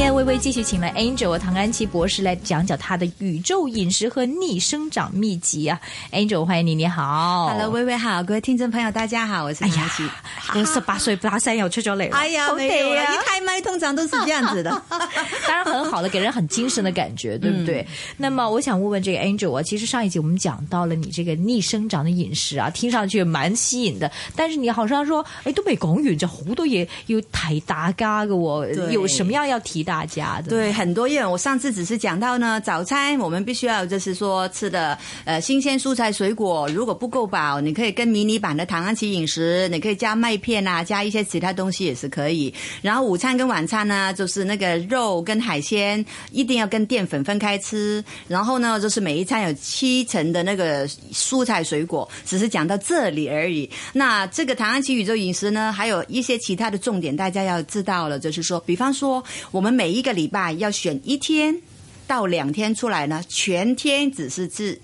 天微微继续请了 Angel 唐安琪博士来讲讲他的宇宙饮食和逆生长秘籍啊！Angel 欢迎你，你好，Hello 微微好，各位听众朋友大家好，我是唐安琪。我十八歲把聲又出咗嚟，哎呀，好地啊！一开麦通常都是这样子的，当然很好的，给人很精神的感觉，对不对？嗯、那么我想问问这个 Angel 啊，其实上一集我们讲到了你这个逆生长的饮食啊，听上去蛮吸引的，但是你好像说，哎都未講完就好多嘢要提大家嘅，有什么样要提大家的？对，很多，因為我上次只是讲到呢，早餐我们必须要就是说吃的，呃，新鲜蔬菜水果，如果不够饱，你可以跟迷你版的唐安琪饮食，你可以加麦片啊，加一些其他东西也是可以。然后午餐跟晚餐呢，就是那个肉跟海鲜一定要跟淀粉分开吃。然后呢，就是每一餐有七成的那个蔬菜水果，只是讲到这里而已。那这个唐安琪宇宙饮食呢，还有一些其他的重点，大家要知道了，就是说，比方说我们每一个礼拜要选一天到两天出来呢，全天只是治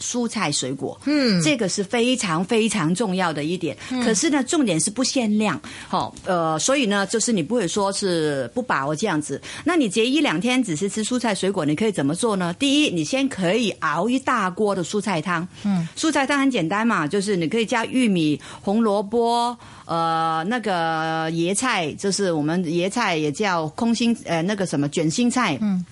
蔬菜水果，嗯，这个是非常非常重要的一点。可是呢，重点是不限量，好，呃，所以呢，就是你不会说是不饱这样子。那你节一两天只是吃蔬菜水果，你可以怎么做呢？第一，你先可以熬一大锅的蔬菜汤，嗯，蔬菜汤很简单嘛，就是你可以加玉米、红萝卜，呃，那个椰菜，就是我们椰菜也叫空心，呃，那个什么卷心菜，嗯。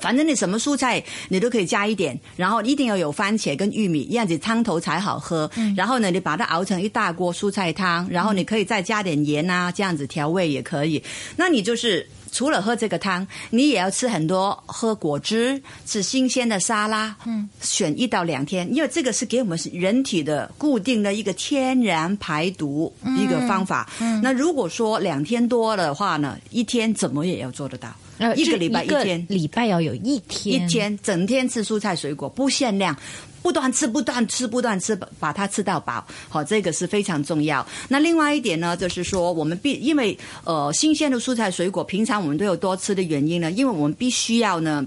反正你什么蔬菜你都可以加一点，然后一定要有番茄跟玉米，这样子汤头才好喝。嗯、然后呢，你把它熬成一大锅蔬菜汤，然后你可以再加点盐啊，这样子调味也可以。那你就是除了喝这个汤，你也要吃很多，喝果汁，吃新鲜的沙拉。嗯，选一到两天，因为这个是给我们人体的固定的一个天然排毒一个方法。嗯，那如果说两天多的话呢，一天怎么也要做得到。一个礼拜一天，礼拜要有一天，一天整天吃蔬菜水果，不限量，不断吃，不断吃，不断吃，把它吃到饱。好，这个是非常重要。那另外一点呢，就是说我们必因为呃新鲜的蔬菜水果，平常我们都有多吃的原因呢，因为我们必须要呢，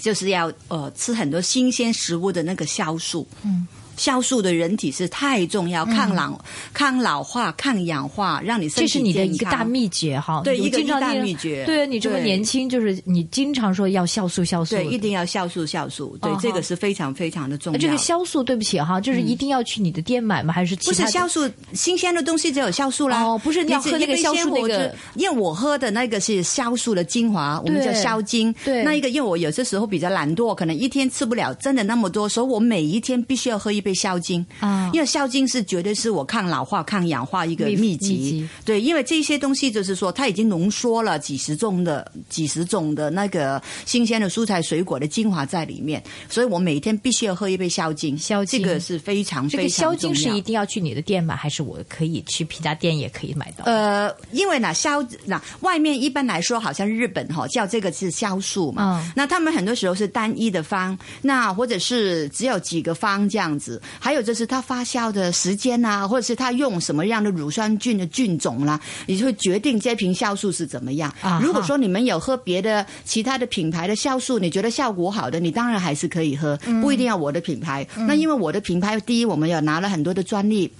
就是要呃吃很多新鲜食物的那个酵素。嗯。酵素的人体是太重要，抗老、抗老化、抗氧化，让你身体健康。這是你的一个大秘诀哈。对，一个大秘诀。对，你这么年轻，就是你经常说要酵素，酵素。对，一定要酵素，酵素。对，这个是非常非常的重要。这个酵素，对不起哈，就是一定要去你的店买吗？还是不是酵素？新鲜的东西只有酵素啦。哦，不是，你要喝那个酵素那个，因为我喝的那个是酵素的精华，我们叫酵精。对。那一个，因为我有些时候比较懒惰，可能一天吃不了真的那么多，所以我每一天必须要喝一杯孝精。啊，因为孝精是绝对是我抗老化、抗氧化一个秘籍。对，因为这些东西就是说，它已经浓缩了几十种的、几十种的那个新鲜的蔬菜水果的精华在里面，所以我每天必须要喝一杯孝精。孝精这个是非常非常重要。這個酵精是一定要去你的店买，还是我可以去皮家店也可以买到？呃，因为呢，酵那外面一般来说，好像日本哈叫这个是酵素嘛，嗯，那他们很多时候是单一的方，那或者是只有几个方这样子，還有就是。它发酵的时间啊，或者是它用什么样的乳酸菌的菌种啦，你就会决定这瓶酵素是怎么样。啊、如果说你们有喝别的其他的品牌的酵素，你觉得效果好的，你当然还是可以喝，不一定要我的品牌。嗯、那因为我的品牌，第一我们有拿了很多的专利，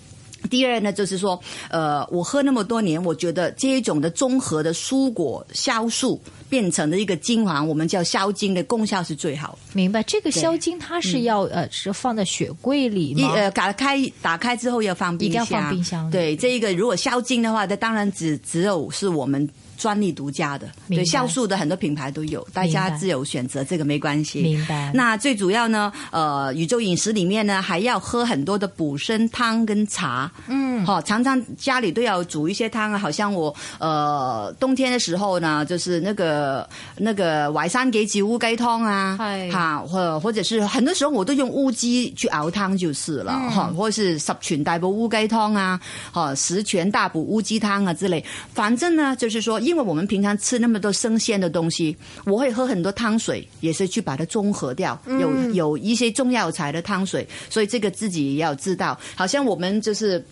第二呢就是说，呃，我喝那么多年，我觉得这一种的综合的蔬果酵素。变成的一个精华，我们叫消精的功效是最好。明白，这个消精它是要呃是放在雪櫃裏嗎？呃，打开打开之后要放冰箱。一定要放冰箱。对，这一个如果消精的话，它当然只只有是我們。專利独家的，对酵素的很多品牌都有，大家自由选择，这个没关系。明白。那最主要呢，呃，宇宙饮食里面呢，还要喝很多的补身汤跟茶。嗯，好，常常家里都要煮一些汤啊。好像我，呃，冬天的时候呢，就是那个那个淮山杞子烏雞湯啊，係哈，或或者是很多时候我都用乌鸡去熬汤就是了，哈、嗯，或者是十全大补乌鸡汤啊，哈，十全大补乌鸡汤啊之类。反正呢，就是說因为我们平常吃那么多生鲜的东西，我会喝很多汤水，也是去把它中和掉。有有一些中药材的汤水，所以这个自己也要知道。好像我们就是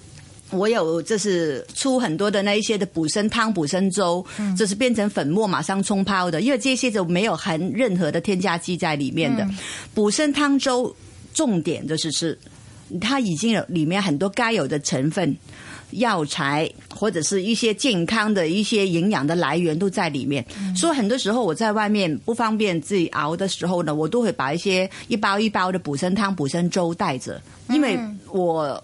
我有就是出很多的那一些的補參湯、補參粥，就是变成粉末马上冲泡的，因为这些就没有含任何的添加剂在里面的。補參湯粥重点就是是它已经有里面很多该有的成分。药材或者是一些健康的一些营养的来源都在里面。所以很多时候我在外面不方便自己熬的时候呢，我都会把一些一包一包的补参汤、补参粥带着，因为我。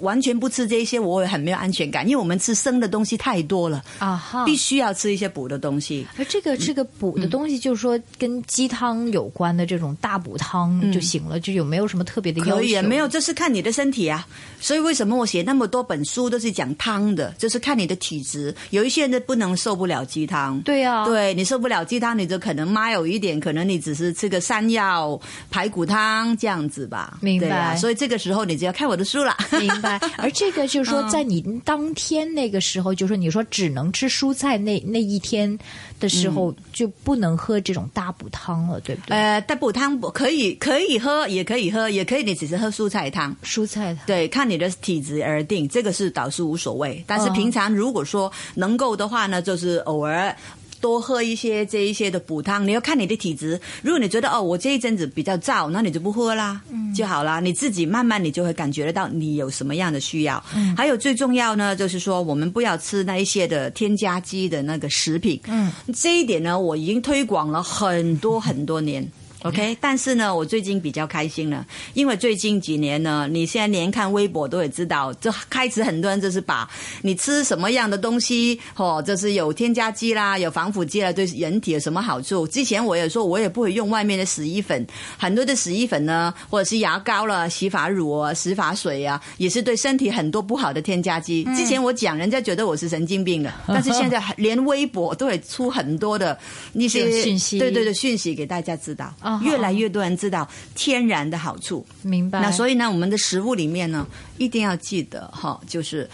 完全不吃这些，我也很没有安全感，因为我们吃生的东西太多了啊哈，必须要吃一些补的东西。而这个这个补的东西，就是说跟鸡汤有关的这种大补汤就行了，就有没有什么特别的要求？可以，没有，这是看你的身体啊。所以为什么我写那么多本书都是讲汤的，就是看你的体质。有一些人不能受不了鸡汤，对啊，对你受不了鸡汤，你就可能妈有一点，可能你只是吃个山药排骨汤这样子吧。明白。所以这个时候你就要看我的书了。明白。而这个就是说，在你当天那个时候，就是说你说只能吃蔬菜那那一天的时候，就不能喝这种大补汤了，对不对？呃，大补汤可以可以喝，也可以喝，也可以你只是喝蔬菜汤。蔬菜汤对，看你的体质而定，这个是倒是无所谓。但是平常如果说能够的话呢，就是偶尔。多喝一些这一些的补汤，你要看你的体质。如果你觉得哦，我这一阵子比较燥，那你就不喝啦，嗯就好啦。你自己慢慢你就会感觉得到你有什么样的需要。嗯还有最重要呢，就是说我们不要吃那一些的添加剂的那个食品。嗯，这一点呢，我已经推广了很多很多年。OK，但是呢，我最近比较开心了，因为最近几年呢，你现在连看微博都会知道，就开始很多人就是把你吃什么样的东西，哦，就是有添加剂啦，有防腐剂啦，对人体有什么好处？之前我也说，我也不会用外面的洗衣粉，很多的洗衣粉呢，或者是牙膏了、洗发乳啊、洗发水啊，也是对身体很多不好的添加剂。之前我讲，人家觉得我是神经病的，但是现在连微博都会出很多的那些 讯息，对对对，讯息给大家知道。越来越多人知道天然的好处，明白。那所以呢，我们的食物里面呢，一定要记得哈，就是。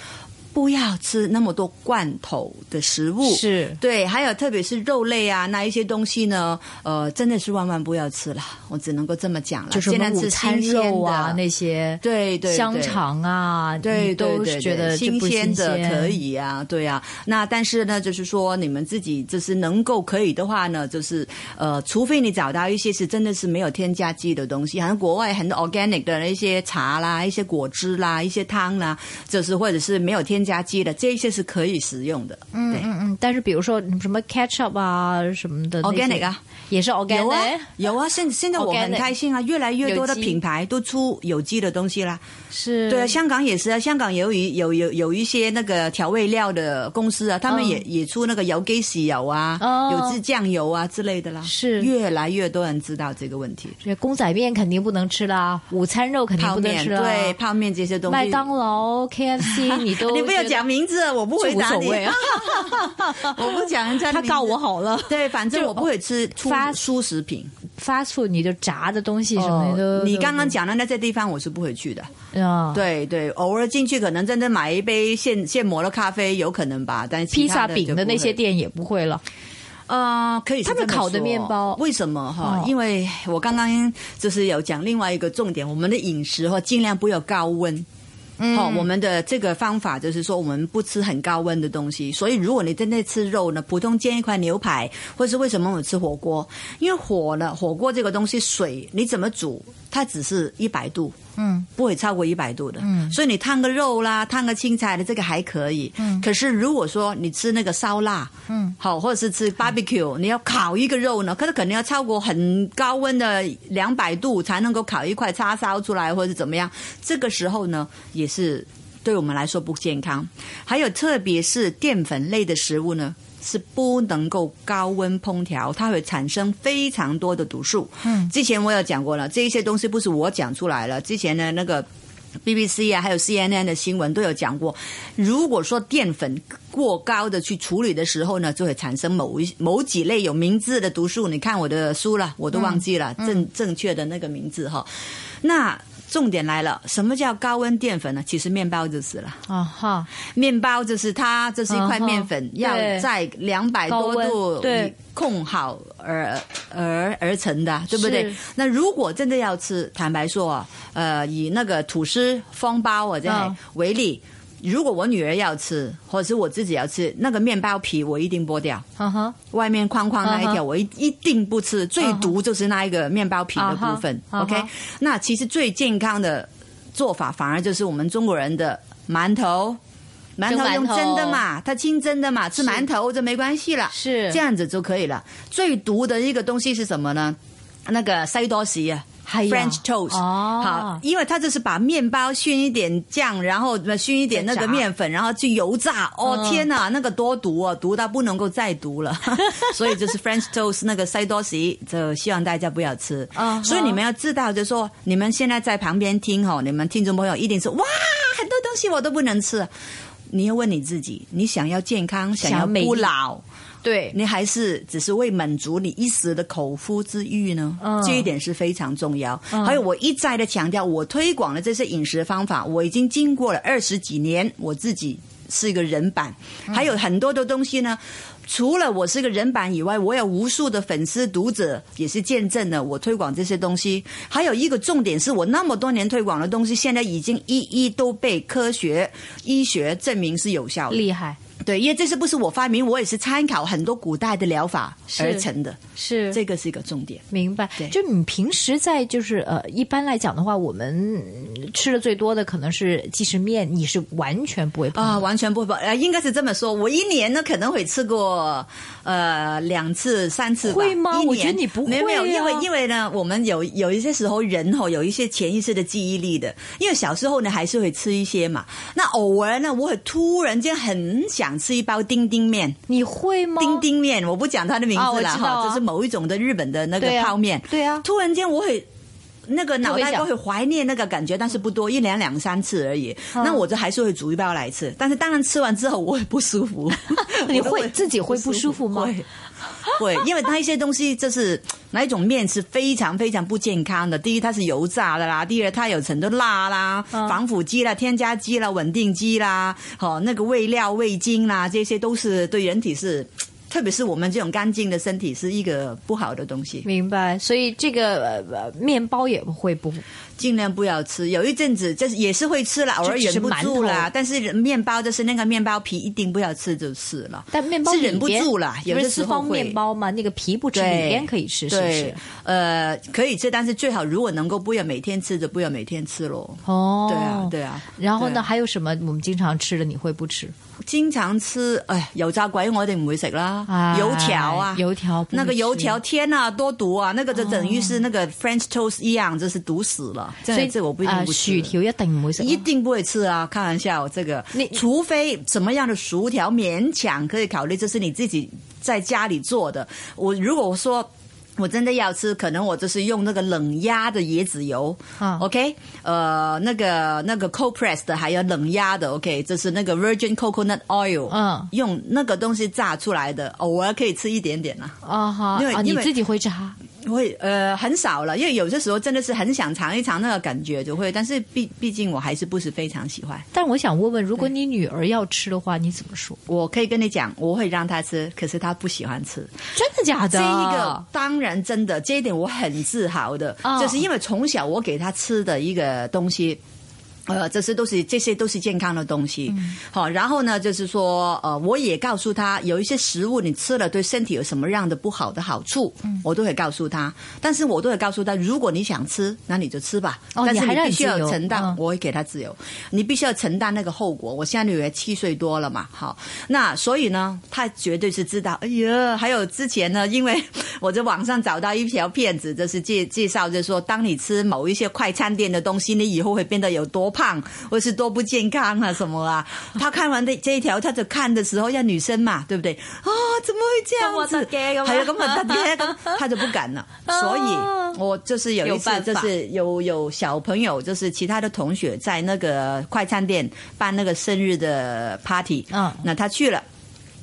不要吃那么多罐头的食物，是对，还有特别是肉类啊，那一些东西呢，呃，真的是万万不要吃了。我只能够这么讲了。就是午餐肉啊，那些对对香肠啊，对都是觉得新鲜的可以啊，对啊。那但是呢，就是说你们自己就是能够可以的话呢，就是呃，除非你找到一些是真的是没有添加剂的东西，好像国外很多 organic 的那些茶啦、一些果汁啦、一些汤啦，就是或者是没有添。加剂的这些是可以食用的，嗯嗯嗯。但是比如说什么 ketchup 啊什么的，organic 啊，也是 organic。有啊，有啊。现现在我很开心啊，越来越多的品牌都出有机的东西啦。是，对啊，香港也是啊，香港有一有有有一些那个调味料的公司啊，他们也也出那个有机豉油啊，有机酱油啊之类的啦。是，越来越多人知道这个问题。公仔面肯定不能吃啦，午餐肉肯定不能吃啦，对，泡面这些东西。麦当劳、KFC 你都。不要讲名字，我不回答你。我不讲人家，他告我好了。对，反正我不会吃发蔬食品，发出你就炸的东西什么的。你刚刚讲的那些地方，我是不会去的。啊，对对，偶尔进去可能真的买一杯现现磨的咖啡，有可能吧。但是披萨饼的那些店也不会了。呃，可以。他们烤的面包为什么哈？因为我刚刚就是有讲另外一个重点，我们的饮食哈，尽量不要高温。好，我们的这个方法就是说，我们不吃很高温的东西。所以，如果你真的吃肉呢，普通煎一块牛排，或是为什么我吃火锅？因为火呢，火锅这个东西，水你怎么煮，它只是一百度。嗯，不会超过一百度的。嗯，所以你烫个肉啦，烫个青菜的这个还可以。嗯，可是如果说你吃那个烧腊，嗯，好，或者是吃 barbecue，你要烤一个肉呢，可是肯定要超过很高温的两百度才能够烤一块叉烧出来，或者怎么样。这个时候呢，也是对我们来说不健康。还有特别是淀粉类的食物呢。是不能够高温烹调，它会产生非常多的毒素。嗯，之前我有讲过了，这一些东西不是我讲出来了。之前呢那个 BBC 啊，还有 CNN 的新闻都有讲过。如果说淀粉过高的去处理的时候呢，就会产生某一某几类有名字的毒素。你看我的书了，我都忘记了正正确的那个名字哈。那。重点来了，什么叫高温淀粉呢？其实面包就是了。啊哈，面包就是它，这是一块面粉，要在两百多度控好而而而成的，对不对？那如果真的要吃，坦白说，呃，以那个吐司、方包我在为例。如果我女儿要吃，或者是我自己要吃，那个面包皮我一定剥掉。外面框框那一条我一一定不吃，最毒就是那一个面包皮的部分。OK，那其实最健康的做法反而就是我们中国人的馒头、馒头用蒸的嘛，它清蒸的嘛，吃馒头就没关系了，是这样子就可以了。最毒的一个东西是什么呢？那个西多士啊。French toast，、哦好，因为它就是把面包熏一点酱，然后呃熏一点那个面粉，然后去油炸。哦、嗯天哪，那个多毒哦，毒到不能够再毒了。所以就是 French toast 那个塞多西，就希望大家不要吃。所以你们要知道，就是说你们现在在旁边听哦，你们听众朋友一定是哇，很多东西我都不能吃。你要问你自己，你想要健康，想要不老，对，你还是只是为满足你一时的口腹之欲呢？嗯这一点是非常重要。嗯还有，我一再的强调，我推广的这些饮食方法，我已经经过了二十几年，我自己是一个人版，嗯还有很多的东西呢。除了我是个人版以外，我有无数的粉丝读者也是见证了我推广这些东西。还有一个重点是我那么多年推广的东西，现在已经一一都被科学医学证明是有效的。厉害，对，因为这是不是我发明，我也是参考很多古代的疗法而成的，是这个是一个重点。明白对，就你平时在就是呃，一般来讲的话，我们吃的最多的可能是即食面，你是完全不会碰啊，完全不不，呃，应该是这么说。我一年呢可能会吃过呃两次、三次吧。会吗我觉得你不没有没有，因为因为呢，我们有有一些时候人吼有一些潜意识的记忆力的，因为小时候呢还是会吃一些嘛。那偶尔呢，我会突然间很想吃一包丁丁面。你会吗？丁丁面，我不讲它的名啊字了哈，就是某一种的日本的那个泡面。对啊突然间我会。那个脑袋都会怀念那个感觉，但是不多，一两两三次而已。嗯那我就还是会煮一包来吃，但是当然吃完之后我会不舒服。你会自己会不舒服吗会，会，因为它一些东西就是哪一种面是非常非常不健康的。第一，它是油炸的啦；第二，它有很多辣啦、嗯防腐剂啦、添加剂啦、稳定剂啦，哦，那个味料、味精啦，这些都是对人体是。特别是我们这种干净的身体是一个不好的东西，明白，所以这个呃呃面包也会不尽量不要吃。有一阵子就是也是会吃了，偶尔忍不住。啦但是面包就是那个面包皮一定不要吃就是了。但面包是忍不住啦有不的时候面包嘛，那个皮不吃，里对边可以吃，是不是？，呃，可以吃，但是最好如果能够不要每天吃，就不要每天吃喽。哦，对啊，对啊。然后呢，还有什么我们经常吃的你会不吃？经常吃，哎，油炸鬼我哋唔会食啦，哎油条啊，油条那个油条，天呐，多毒啊！那个就等于是那个 French toast 一样，就是毒死了。所以這這我不一定啊不吃。薯条一定唔會食啊。一定不会吃啊！开玩笑，这个你除非什么样的薯条勉强可以考虑，这是你自己在家里做的。我如果說我真的要吃，可能我就是用那个冷压的椰子油、啊 o k 呃，那个那个 cold press 的，还有冷压的，OK，就是那个 virgin coconut oil，嗯用那个东西榨出来的，偶尔可以吃一点点啦。啊好，啊，你因為因為自己会炸？會呃很少了，因为有些时候真的是很想尝一尝那个感觉，就会，但是毕毕竟我还是不是非常喜欢。但我想问问，如果你女儿要吃的话，你怎么说？我可以跟你讲，我会让她吃，可是她不喜欢吃。真的假的？这一个当然真的，这一点我很自豪的，哦就是因为从小我给她吃的一个东西。呃，这些都是这些都是健康的东西，好、然后呢，就是说，呃，我也告诉他，有一些食物你吃了对身体有什么样的不好的好处，我都会告诉他。但是我都会告诉他，如果你想吃，那你就吃吧，哦但是你必须要承擔，嗯我会给他自由，你必须要承担那个后果。我现在女儿七岁多了嘛，好，那所以呢，他绝对是知道。哎呀，还有之前呢，因为 我在网上找到一条片子，就是介介绍，就是说，当你吃某一些快餐店的东西，你以后会变得有多胖，或是多不健康啊，什么啊。他看完的这一条，他就看的时候，要女生嘛，对不对？啊，怎么会这样子？咁核突嘅咁啊係啊，咁啊得嘅，咁他就不敢了。所以我就是有一次就是有有小朋友，就是其他的同学在那个快餐店办那个生日的 party，嗯那他去了。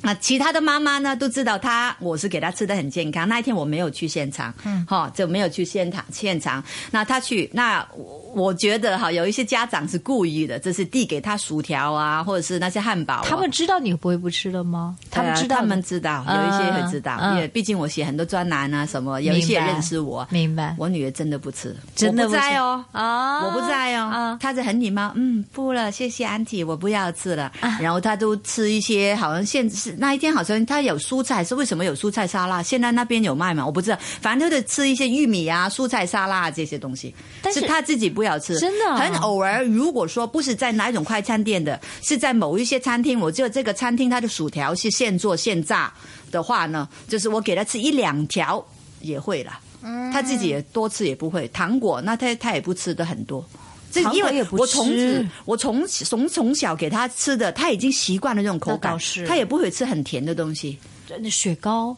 那其他的妈妈呢都知道她，我是给她吃的很健康。那一天我没有去现场，嗯，哈，就没有去现场现场。那她去，那我我覺得哈，有一些家长是故意的，就是递给她薯条啊，或者是那些汉堡啊、他们知道你不会不吃了吗？他们知道，呃他们知道，有一些会知道，因为毕竟我写很多专栏啊，什么，有一些人認識我。明白。我女儿真的不吃，真的不在哦。啊我不在哦，啊她是很礼貌，嗯，不了，谢谢安迪，我不要吃了。啊然后她都吃一些，好像现是那一天好像他有蔬菜，是为什么有蔬菜沙拉？现在那边有卖吗？我不知道，反正就是吃一些玉米啊、蔬菜沙拉这些东西，但是他自己不要吃，真的啊很偶尔。如果说不是在哪一种快餐店的，是在某一些餐厅，我只有这个餐厅它的薯条是现做现炸的话呢，就是我给他吃一两条也会了。嗯他自己也多吃也不会，糖果那他他也不吃的很多。这因为我从我从从从小给他吃的，他已经习惯了这种口感他也不会吃很甜的东西。那雪糕，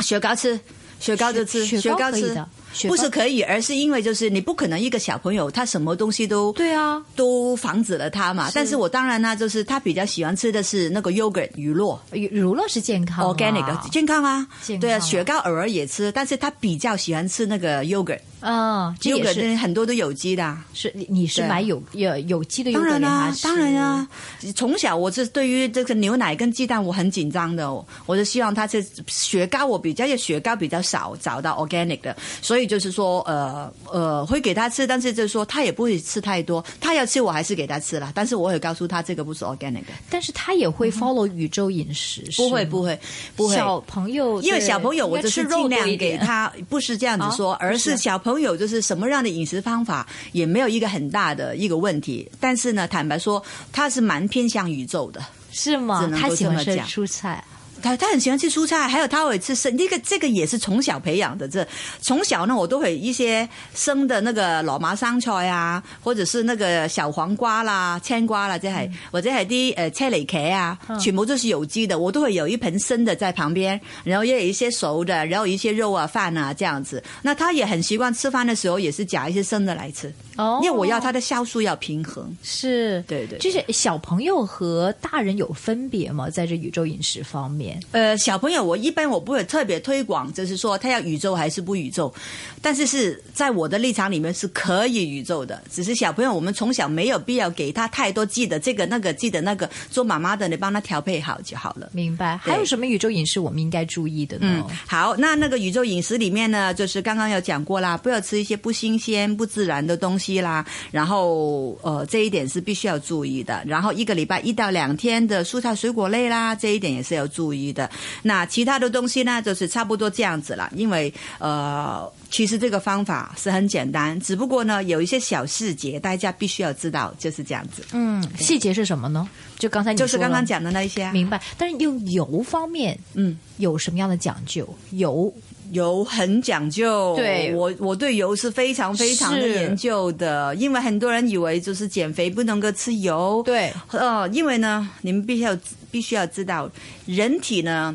雪糕吃，雪糕就吃，雪雪糕吃的不是可以，而是因为就是你不可能一个小朋友他什么东西都对啊，都防止了他嘛。但是我当然呢，就是他比较喜欢吃的是那个 yogurt 乳酪。乳乳酪是健康啊 organic 的健康啊，健康对啊，雪糕偶尔也吃，但是他比较喜欢吃那个 yogurt，啊，这也 yogurt 是。很多都有机的。啊。是你你是买有有有机的优当然啦、当然啊，从小我是对于这个牛奶跟鸡蛋我很紧张的、哦，我就希望他吃雪糕，我比较雪糕比较少找到 organic 的，所以就是说呃呃会给他吃，但是就是说他也不会吃太多，他要吃我还是给他吃了，但是我也告诉他这个不是 organic 的，但是他也会 follow 宇宙饮食，嗯不会不会不会。小朋友因为小朋友，我就是尽量给他，不是这样子说，啊而是小朋友就是什么样的饮食方法也没有一个很大的一个问题。但是呢，坦白说，他是蛮偏向宇宙的。是吗他喜欢吃蔬菜，他他很喜欢吃蔬菜，还有他会吃生，这个这个也是从小培养的。这从小呢，我都会一些生的那个老麻生菜啊，或者是那个小黄瓜啦、青瓜啦，即係或者係啲誒車厘茄啊，全部都是有机的，我都会有一盆生的在旁边，然后也有一些熟的，然后一些肉啊、饭啊这样子。那他也很习惯吃饭的时候也是夹一些生的来吃，哦因为我要他的酵素要平衡。是，对对就是小朋友和大人有分别吗？在这宇宙饮食方面，呃，小朋友，我一般我不会特别推广，就是说他要宇宙还是不宇宙，但是是在我的立场里面是可以宇宙的。只是小朋友，我们从小没有必要给他太多记得这个那个记得那个，做妈妈的你帮他调配好就好了。明白？还有什么宇宙饮食我们应该注意的呢？好，那那个宇宙饮食里面呢，就是刚刚有讲过啦，不要吃一些不新鲜、不自然的东西啦。然后呃，这一点是必须要注意的。然后一个礼拜一到两天的蔬菜水果类啦，这一点也是要注意的。那其他的东西呢，就是差不多这样子了。因为呃，其实这个方法是很简单，只不过呢，有一些小细节大家必须要知道，就是这样子。嗯，细节是什么呢？就刚才你就是刚刚讲的那一些啊。明白。但是用油方面嗯。有什么样的讲究？油油很讲究，对。我我对油是非常非常的研究的，因为很多人以为就是减肥不能够吃油，对。呃，因为呢，你们必须要必须要知道，人体呢，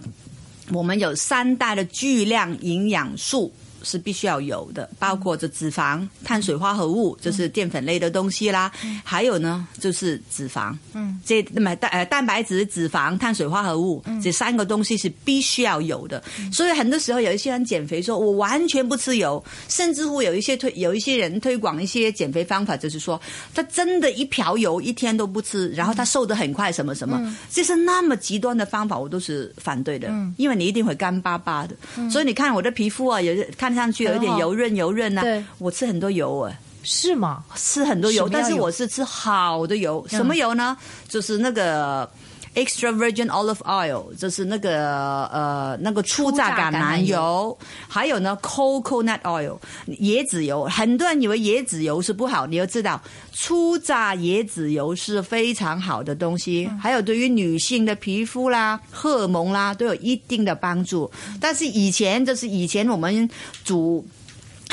我们有三大的巨量营养素。是必须要有的，包括这脂肪、碳水化合物，就是淀粉类的东西啦，还有呢就是脂肪，嗯，这那么蛋呃蛋白质、脂肪、碳水化合物、这三个东西是必须要有的。所以很多时候有一些人减肥说，我完全不吃油，甚至乎有一些推有一些人推广一些减肥方法，就是说他真的一瓢油一天都不吃，然后他瘦得很快，什么什么，这是那么极端的方法，我都是反对的，因为你一定会干巴巴的。所以你看我的皮肤啊，有看上去有一点油润油润啊对，我吃很多油啊。是吗？吃很多油但是我是吃好的油。什么油呢？就是那个 extra virgin olive oil，就是那个呃那个初榨橄榄油，还有呢 coconut oil 椰子油。很多人以为椰子油是不好，你要知道初榨椰子油是非常好的东西，还有对于女性的皮肤啦、荷尔蒙啦都有一定的帮助。但是以前就是以前我们煮。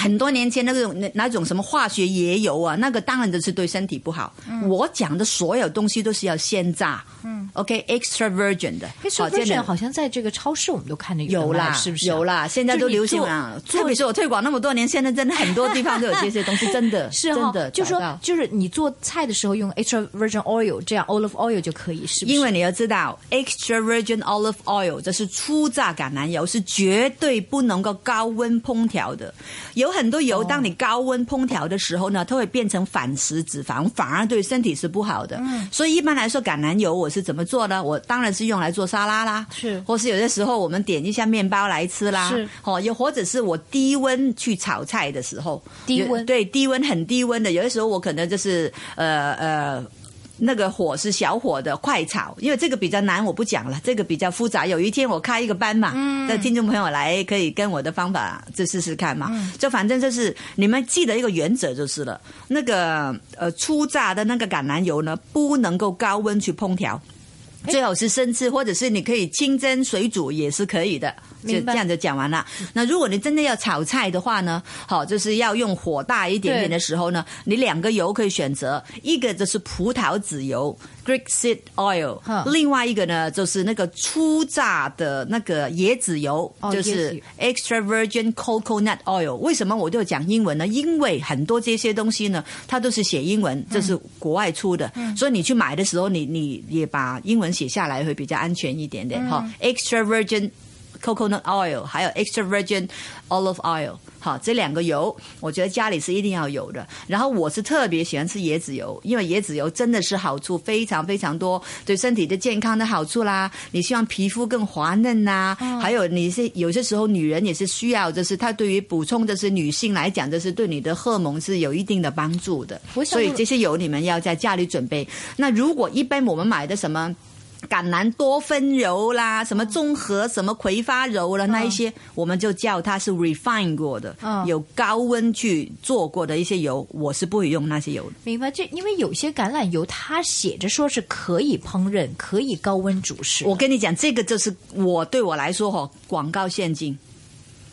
很多年前那种那那种什么化学椰油啊，那个当然就是对身体不好。我讲的所有东西都是要鲜榨，嗯，OK，extra、virgin 的，extra virgin 好像在这个超市我们都看得有啦，是不是？有啦，现在都流行啊。特别是我推广那么多年，现在真的很多地方都有这些东西，真的 是哈真的，就说就是你做菜的时候用 extra virgin oil 这样 olive oil 就可以，是不是？因为你要知道，extra virgin olive oil 这是初榨橄榄油，是绝对不能够高温烹调的。有很多油，当你高温烹调的时候呢，它会变成反式脂肪，反而对身体是不好的。所以一般来说，橄榄油我是怎么做呢？我当然是用来做沙拉啦，是。或是有的时候我们点一下面包来吃啦，是。哦，又或者是我低温去炒菜的时候，低温。对低温很低温的，有的时候我可能就是呃呃。那个火是小火的快炒，因为这个比较难，我不讲了，这个比较复杂。有一天我开一个班嘛，的听众朋友来可以跟我的方法就试试看嘛。就反正就是你们记得一个原则就是了，那个呃初榨的那个橄榄油呢，不能够高温去烹调。最好是生吃，或者是你可以清蒸、水煮也是可以的。就这样就讲完了。那如果你真的要炒菜的话呢，好，就是要用火大一点点的时候呢，你两个油可以选择，一个就是葡萄籽油 （Greek seed oil），另外一个呢就是那个初榨的那个椰子油，就是 extra virgin coconut oil。为什么我就讲英文呢？因为很多这些东西呢，它都是写英文，这是国外出的，所以你去买的时候，你你也把英文写下来会比较安全一点点。哈，extra virgin。Coconut oil，还有 extra virgin olive oil，好，这两个油，我觉得家里是一定要有的。然后我是特别喜欢吃椰子油，因为椰子油真的是好处非常非常多，对身体的健康的好处啦。你希望皮肤更滑嫩呐，还有你是有些时候女人也是需要，就是它对于补充的是女性来讲，就是对你的荷尔蒙是有一定的帮助的。所以这些油你们要在家里准备。那如果一般我们买的什么？橄榄多酚油啦，什么综合什么葵花油了，那一些我们就叫它是 refine 过的，有高温去做过的一些油，我是不会用那些油的。明白？这因为有些橄榄油它写着说是可以烹饪，可以高温煮食。我跟你讲，这个就是我对我来说哈，广告陷阱，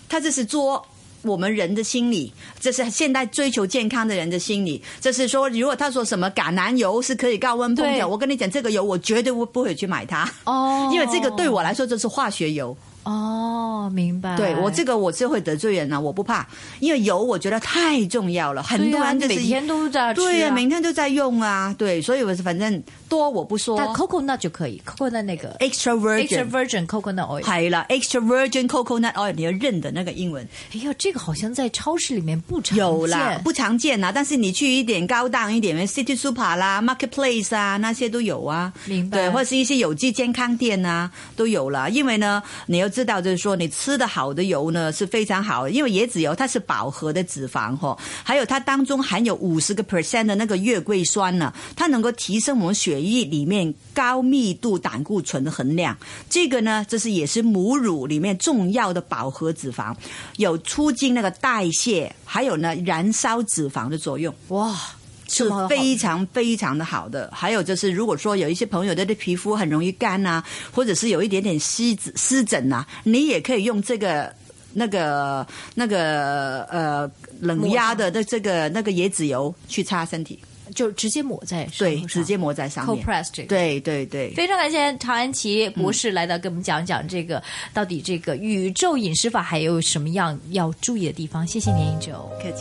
它这是做。我们人的心理，这是现代追求健康的人的心理。这是说，如果他说什么橄榄油是可以高温烹调，我跟你讲，这个油我绝对不不会去买它哦，因为这个对我来说就是化学油。哦，明白。对我这个我是会得罪人啊，我不怕，因为油我觉得太重要了，很多人每天都在吃，对呀，每天都在用啊，对，所以我是反正多我不说，coconut 就可以，coconut 那个 extra virgin extra virgin coconut oil，係啦，extra virgin coconut oil 你要认的那个英文。哎呀，这个好像在超市里面不常有啦，不常见呐，但是你去一点高档一点的 City Super 啦，Marketplace 啊，那些都有啊，明白？对，或者是一些有机健康店啊，都有了，因为呢，你要知道，就是说，你吃的好的油呢是非常好，因为椰子油它是饱和的脂肪哈，还有它当中含有五十个 percent 的那个月桂酸呢，它能够提升我们血液里面高密度胆固醇的含量。这个呢，这是也是母乳里面重要的饱和脂肪，有促进那个代谢，还有呢燃烧脂肪的作用。哇！是非常非常的好的，还有就是，如果说有一些朋友的的皮肤很容易干呐，或者是有一点点湿湿疹呐，你也可以用这个那个那个呃冷压的的这个那个椰子油去擦身体，就直接抹在对，直接抹在上面。对对对，非常感谢陶安琪博士来到，跟我们讲讲这个到底这个宇宙饮食法还有什么样要注意的地方。谢谢您，九。客气。